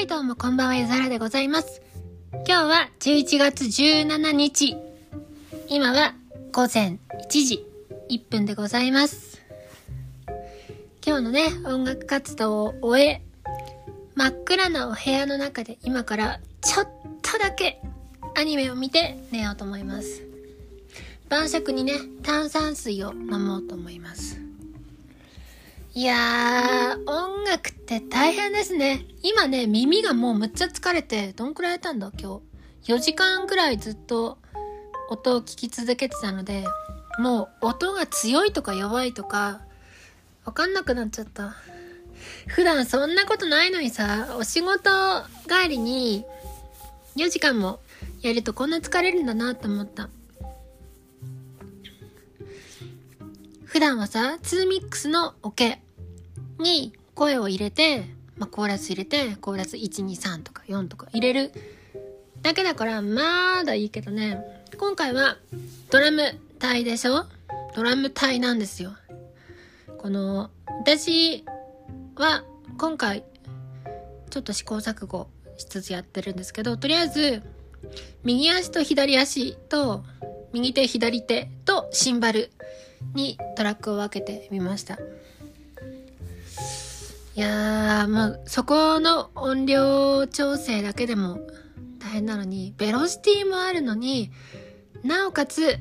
はい、どうもこんばんは、ゆざらでございます。今日は11月17日。今は午前1時1分でございます。今日のね、音楽活動を終え、真っ暗なお部屋の中で今からちょっとだけアニメを見て寝ようと思います。晩酌にね、炭酸水を飲もうと思います。いやー、音楽って大変ですね。今ね、耳がもうむっちゃ疲れて、どんくらいやったんだ？今日。4時間くらいずっと音を聞き続けてたので、もう音が強いとか弱いとか、わかんなくなっちゃった。普段そんなことないのにさ、お仕事帰りに4時間もやるとこんな疲れるんだなと思った。普段はさ、2ミックスのオケに声を入れて、まあ、コーラス入れて、コーラス1、2、3とか4とか入れるだけだから、まだいいけどね。今回はドラム隊でしょ？ドラム隊なんですよ。この、私は今回、ちょっと試行錯誤しつつやってるんですけど、とりあえず、右足と左足と、右手左手とシンバルにトラックを分けてみました。いやー、もうそこの音量調整だけでも大変なのに、ベロシティもあるのに、なおかつ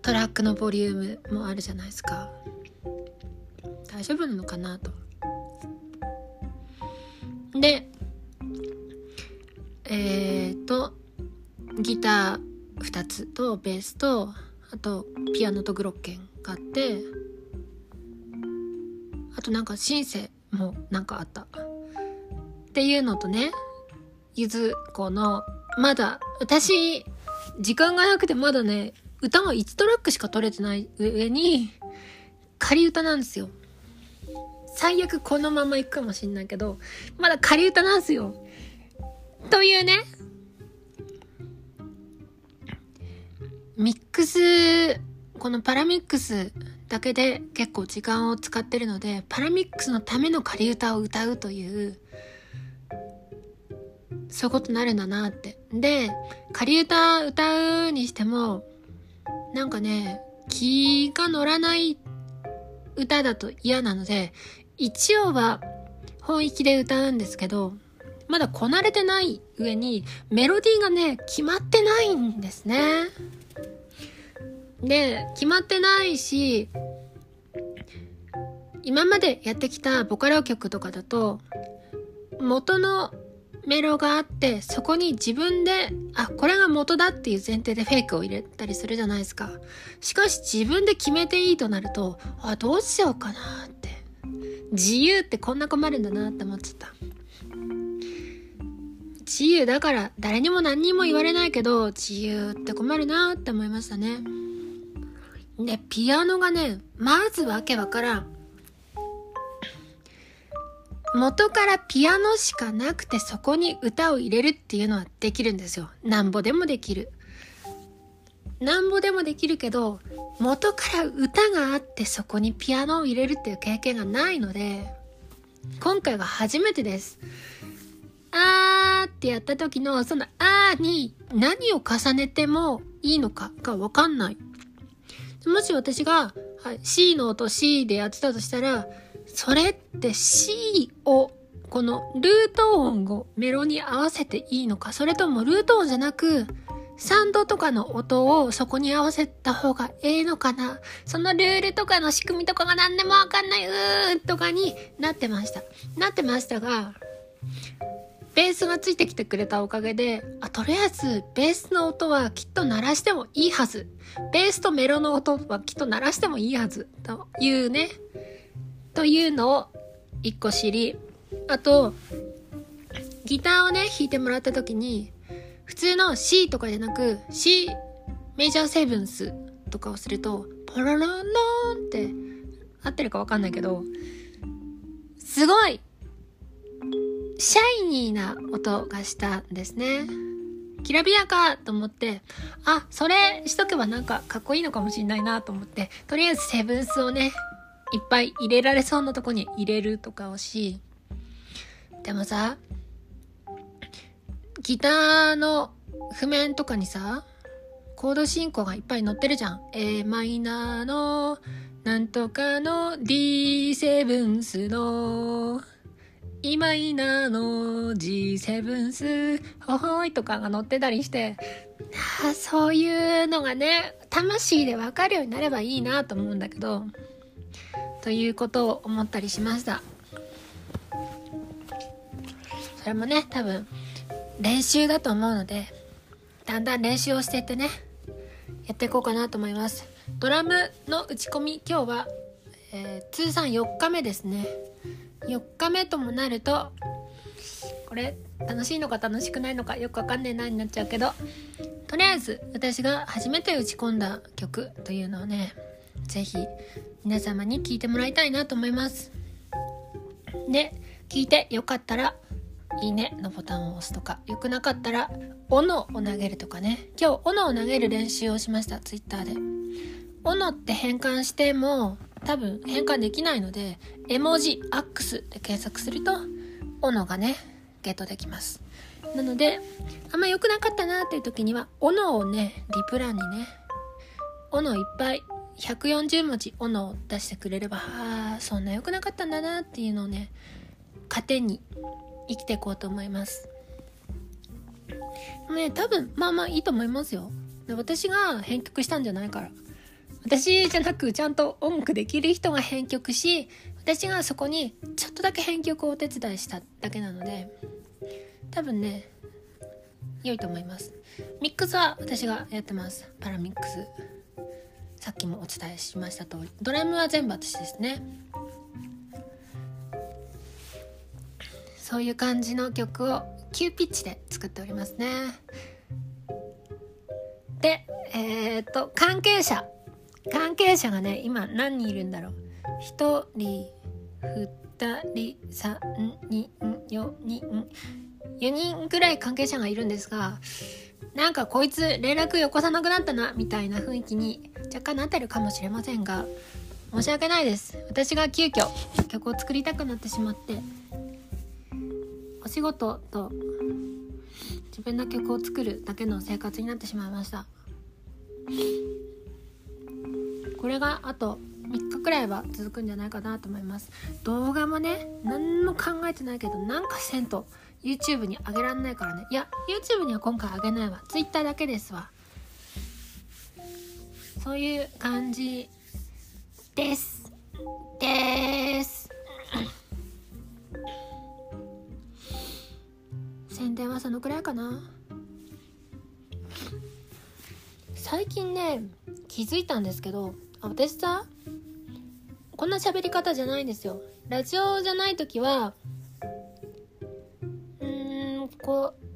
トラックのボリュームもあるじゃないですか。大丈夫なのかなと。で、えーと、ギター2つとベースと、あとピアノとグロッケンがあって、あとなんかシンセもなんかあった。っていうのとね、ゆず子の、まだ、私、時間がなくてまだね、歌が1トラックしか取れてない上に、仮歌なんですよ。最悪このまま行くかもしんないけど、まだ仮歌なんですよ。というね、ミックス、このパラミックスだけで結構時間を使ってるので、パラミックスのための仮歌を歌うという、そういうことになるんだなって。で、仮歌歌うにしても、なんかね、気が乗らない歌だと嫌なので、一応は本域で歌うんですけど、まだこなれてない上にメロディーがね、決まってないんですね。で、決まってないし、今までやってきたボカロ曲とかだと、元のメロがあって、そこに自分で、あ、これが元だっていう前提でフェイクを入れたりするじゃないですか。しかし自分で決めていいとなると、あ、どうしようかなって。自由ってこんな困るんだなって思っちゃった。自由だから誰にも何にも言われないけど、自由って困るなって思いましたね。で、ピアノがね、まずわけわからん。元からピアノしかなくてそこに歌を入れるっていうのはできるんですよ。なんぼでもできる。なんぼでもできるけど、元から歌があってそこにピアノを入れるっていう経験がないので、今回は初めてです。あーってやった時のそのあーに何を重ねてもいいのかがわかんない。もし私が、はい、C の音 C でやってたとしたら、それって C を、このルート音をメロに合わせていいのか、それともルート音じゃなく、サンドとかの音をそこに合わせた方がええのかなそのルールとかの仕組みとかが何でもわかんないうーとかになってました。なってましたが、ベースがついてきてくれたおかげで、あ、とりあえず、ベースの音はきっと鳴らしてもいいはず。ベースとメロの音はきっと鳴らしてもいいはず。というね。というのを一個知り、あと、ギターをね、弾いてもらった時に、普通の C とかじゃなく、C メジャーセブンスとかをすると、ポロロンローンって、合ってるかわかんないけど、すごいシャイニーな音がしたんですね。きらびやかと思って、あ、それしとけばなんかかっこいいのかもしれないなと思って、とりあえずセブンスをね、いっぱい入れられそうなとこに入れるとかをし、でもさギターの譜面とかにさコード進行がいっぱい載ってるじゃん a マイナーのなんとかの D7 スのイマイナーの G7 スほほいとかが載ってたりして。あそういうのがね魂でわかるようになればいいなと思うんだけど。ということを思ったりしました。それもね多分練習だと思うのでだんだん練習をしていってねやっていこうかなと思います。ドラムの打ち込み今日は、えー、通算4日目ですね。4日目ともなるとこれ楽しいのか楽しくないのかよくわかんねえなになっちゃうけどとりあえず私が初めて打ち込んだ曲というのをね是非皆様に聴いてもらいたいなと思いますで聞いてよかったらいいねのボタンを押すとか、良くなかったら、斧を投げるとかね。今日、斧を投げる練習をしました、ツイッターで。斧って変換しても、多分変換できないので、絵文字アックスで検索すると、斧がね、ゲットできます。なので、あんま良くなかったなっていう時には、斧をね、リプランにね、斧いっぱい、140文字斧を出してくれれば、ああ、そんな良くなかったんだなっていうのをね、糧に生きていこうと思います。ね多分まあまあいいと思いますよ。私が編曲したんじゃないから。私じゃなくちゃんと音楽できる人が編曲し私がそこにちょっとだけ編曲をお手伝いしただけなので多分ね良いと思います。ミックスは私がやってます。パラミックス。さっきもお伝えしました通り。ドラムは全部私ですね。そういう感じの曲を急ピッチで作っておりますね。でえー、っと関係者。関係者がね今何人いるんだろう。1人2人3人4人。4人ぐらい関係者がいるんですがなんかこいつ連絡よこさなくなったなみたいな雰囲気に若干なってるかもしれませんが申し訳ないです。私が急遽曲を作りたくなってしまってお仕事と自分の曲を作るだけの生活になってしまいました。これがあと3日くらいは続くんじゃないかなと思います。動画もね何も考えてないけどなんかせんと YouTube に上げらんないからね。いや YouTube には今回上げないわ。Twitter だけですわ。そういう感じです。です。宣伝はそのくらいかな。最近ね気づいたんですけど私さこんな喋り方じゃないんですよ。ラジオじゃない時はうーんこう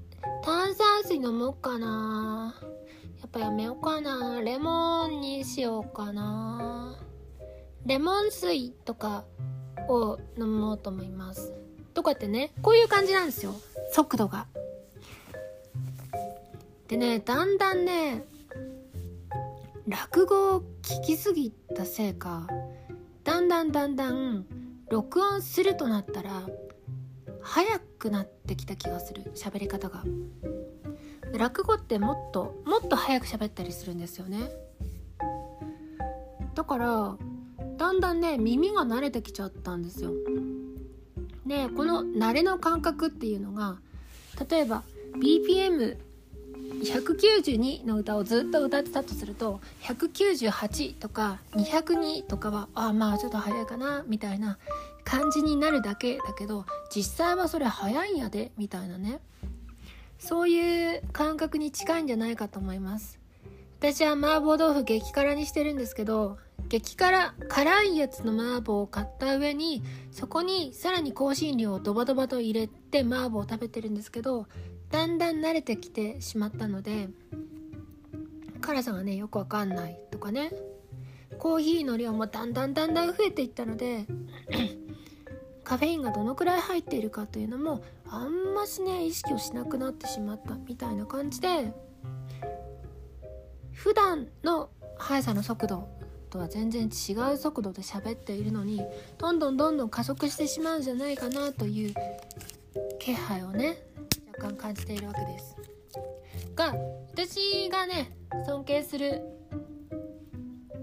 炭酸水飲もうかな。やっぱやめようかな。レモンにしようかな。レモン水とかを飲もうと思います。とかってねこういう感じなんですよ。速度が。でねだんだんね落語を聞きすぎたせいかだんだんだんだん録音するとなったら早くなってきた気がする喋り方が。落語ってもっともっと早く喋ったりするんですよね。だからだんだんね耳が慣れてきちゃったんですよ。でこの慣れの感覚っていうのが例えば192の歌をずっと歌ってたとすると198とか202とかはあまあちょっと早いかなみたいな感じになるだけだけど実際はそれ早いんやでみたいなね。そういう感覚に近いんじゃないかと思います。私は麻婆豆腐激辛にしてるんですけど激辛辛いやつの麻婆を買った上にそこにさらに香辛料をドバドバと入れて麻婆を食べてるんですけどだんだん慣れてきてしまったので辛さがねよくわかんないとかね。コーヒーの量もだんだんだんだん増えていったので カフェインがどのくらい入っているかというのもあんましね意識をしなくなってしまったみたいな感じで普段の速さの速度とは全然違う速度で喋っているのにどんどんどんどん加速してしまうんじゃないかなという気配をね感じているわけです。が私がね尊敬する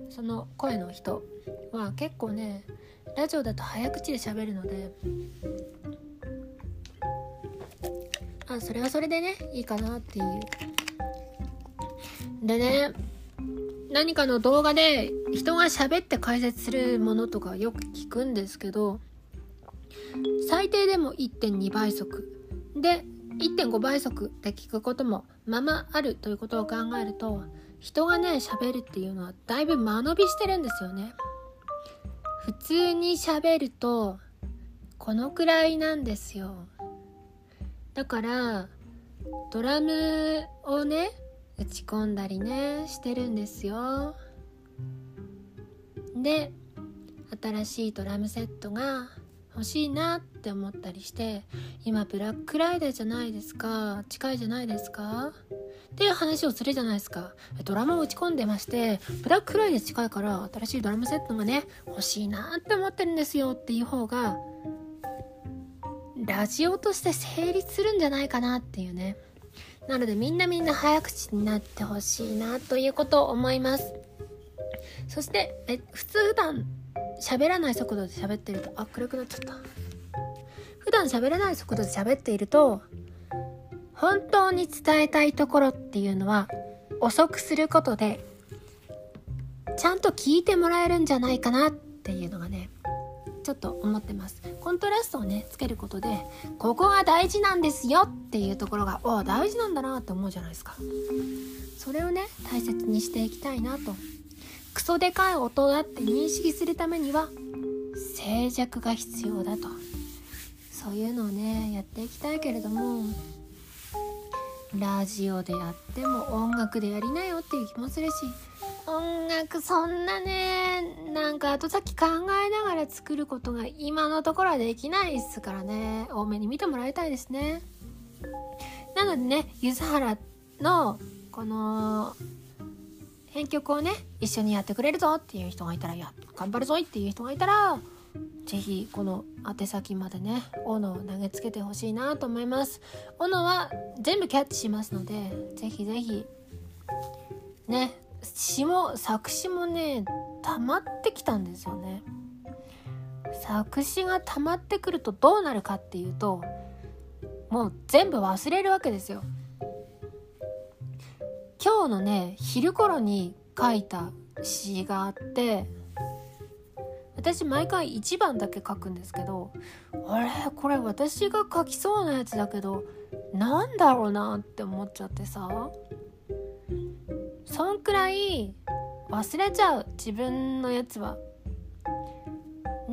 その声の人は結構ねラジオだと早口で喋るのであそれはそれでねいいかなっていう。でね何かの動画で人が喋って解説するものとかよく聞くんですけど最低でも1.2倍速。で1.5倍速で聞くこともままあるということを考えると人がね喋るっていうのはだいぶ間延びしてるんですよね。普通に喋るとこのくらいなんですよ。だからドラムをね打ち込んだりねしてるんですよ。で新しいドラムセットが欲しいなって思ったりして今ブラックライダーじゃないですか近いじゃないですかっていう話をするじゃないですか。ドラムを打ち込んでましてブラックライデー近いから新しいドラムセットがね欲しいなって思ってるんですよっていう方がラジオとして成立するんじゃないかなっていうね。なのでみんなみんな早口になってほしいなということを思います。そしてえ普通普段喋らない速度で喋ってるとあ暗くなっちゃった。普段喋らない速度で喋っていると本当に伝えたいところっていうのは遅くすることでちゃんと聞いてもらえるんじゃないかなっていうのがねちょっと思ってます。コントラストをねつけることでここが大事なんですよっていうところがお大事なんだなって思うじゃないですか。それをね大切にしていきたいなとクソでかい音だって認識するためには静寂が必要だと。そういうのをねやっていきたいけれどもラジオでやっても音楽でやりなよっていう気もするし音楽そんなねなんか後先考えながら作ることが今のところはできないですからね。多めに見てもらいたいですね。なのでね柚原のこの編曲をね一緒にやってくれるぞっていう人がいたらや頑張るぞっていう人がいたら是非この宛先までね斧を投げつけてほしいなと思います。斧は全部キャッチしますので是非是非ね詩も作詞もね溜まってきたんですよね。作詞が溜まってくるとどうなるかっていうともう全部忘れるわけですよ。今日のね昼頃に書いた詩があって私毎回1番だけ書くんですけどあれ？これ私が書きそうなやつだけどなんだろうなって思っちゃってさそんくらい忘れちゃう自分のやつは。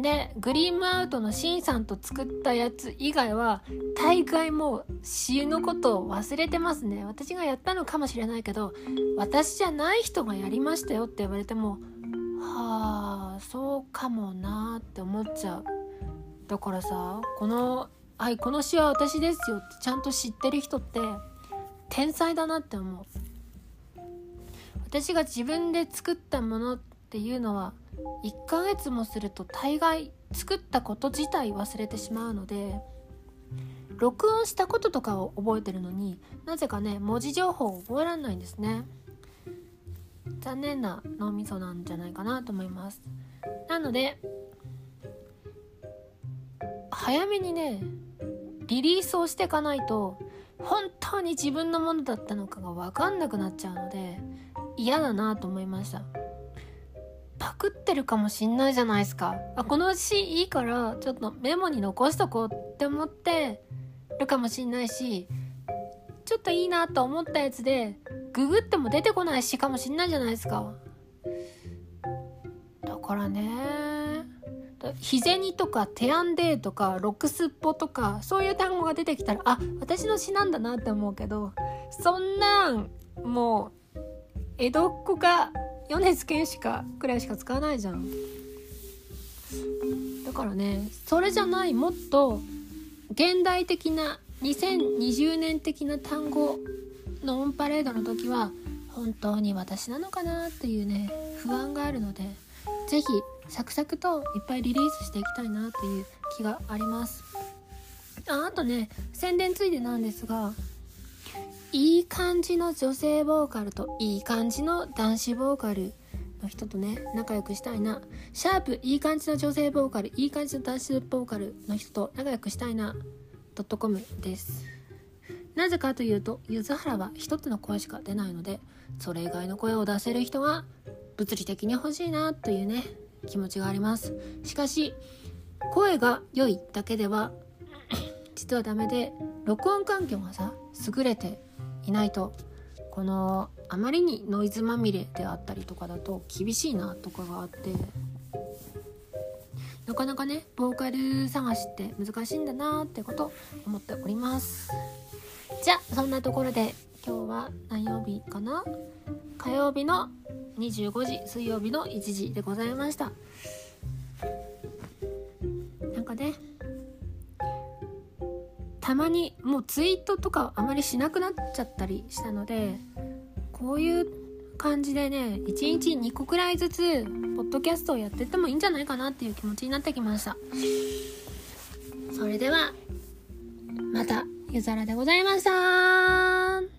でグリームアウトのシンさんと作ったやつ以外は大概もう詩のことを忘れてますね。私がやったのかもしれないけど私じゃない人がやりましたよって言われてもはあそうかもなって思っちゃう。だからさこの「はいこの詩は私ですよ」ってちゃんと知ってる人って天才だなって思う。私が自分で作ったものっていうのは1ヶ月もすると大概作ったこと自体忘れてしまうので録音したこととかを覚えてるのになぜかね文字情報を覚えられないんですね。残念な脳みそなんじゃないかなと思います。なので早めにねリリースをしていかないと本当に自分のものだったのかが分かんなくなっちゃうので嫌だなと思いました。パクってるかもしんないじゃないですか。あこの詩いいからちょっとメモに残しとこうって思ってるかもしんないしちょっといいなと思ったやつでググっても出てこない詩かもしんないじゃないですか。だからね日銭とかテアンデーとかロックスッポとかそういう単語が出てきたらあ私の詩なんだなって思うけどそんなんもう江戸っ子が米津玄師かくらいしか使わないじゃん。だからねそれじゃないもっと現代的な2020年的な単語のオンパレードの時は本当に私なのかなっていうね不安があるので是非サクサクといっぱいリリースしていきたいなっていう気があります。ああとね宣伝ついでなんですがいい感じの女性ボーカルといい感じの男子ボーカルの人とね仲良くしたいな。シャープいい感じの女性ボーカルいい感じの男子ボーカルの人と仲良くしたいな。ドットコムです。なぜかというと柚原は一つの声しか出ないのでそれ以外の声を出せる人が物理的に欲しいなというね気持ちがあります。しかし声が良いだけでは実はダメで録音環境がさ優れていないと。このあまりにノイズまみれであったりとかだと厳しいなとかがあってなかなかねボーカル探しって難しいんだなってこと思っております。じゃあそんなところで今日は何曜日かな？火曜日の25時水曜日の1時でございました。なんかねたまにもうツイートとかあまりしなくなっちゃったりしたのでこういう感じでね1日2個くらいずつポッドキャストをやってってもいいんじゃないかなっていう気持ちになってきました。それではまたゆざらでございました。